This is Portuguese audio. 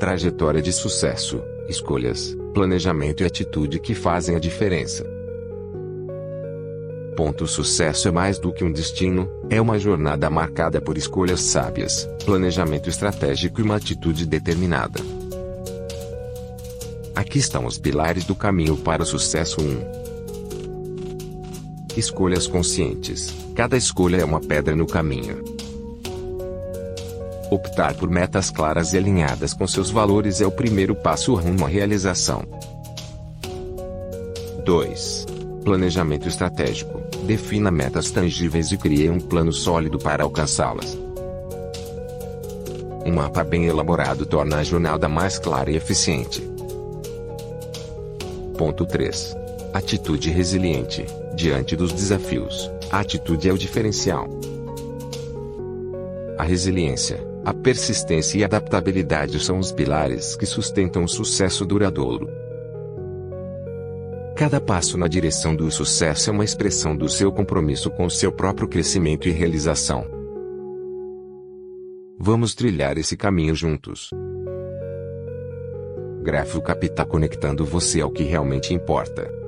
Trajetória de sucesso, escolhas, planejamento e atitude que fazem a diferença. Ponto sucesso é mais do que um destino, é uma jornada marcada por escolhas sábias, planejamento estratégico e uma atitude determinada. Aqui estão os pilares do caminho para o sucesso 1. Escolhas conscientes. Cada escolha é uma pedra no caminho. Optar por metas claras e alinhadas com seus valores é o primeiro passo rumo à realização. 2. Planejamento estratégico. Defina metas tangíveis e crie um plano sólido para alcançá-las. Um mapa bem elaborado torna a jornada mais clara e eficiente. Ponto 3. Atitude resiliente. Diante dos desafios, a atitude é o diferencial. A resiliência, a persistência e a adaptabilidade são os pilares que sustentam o sucesso duradouro. Cada passo na direção do sucesso é uma expressão do seu compromisso com o seu próprio crescimento e realização. Vamos trilhar esse caminho juntos. Grafo Capital conectando você ao que realmente importa.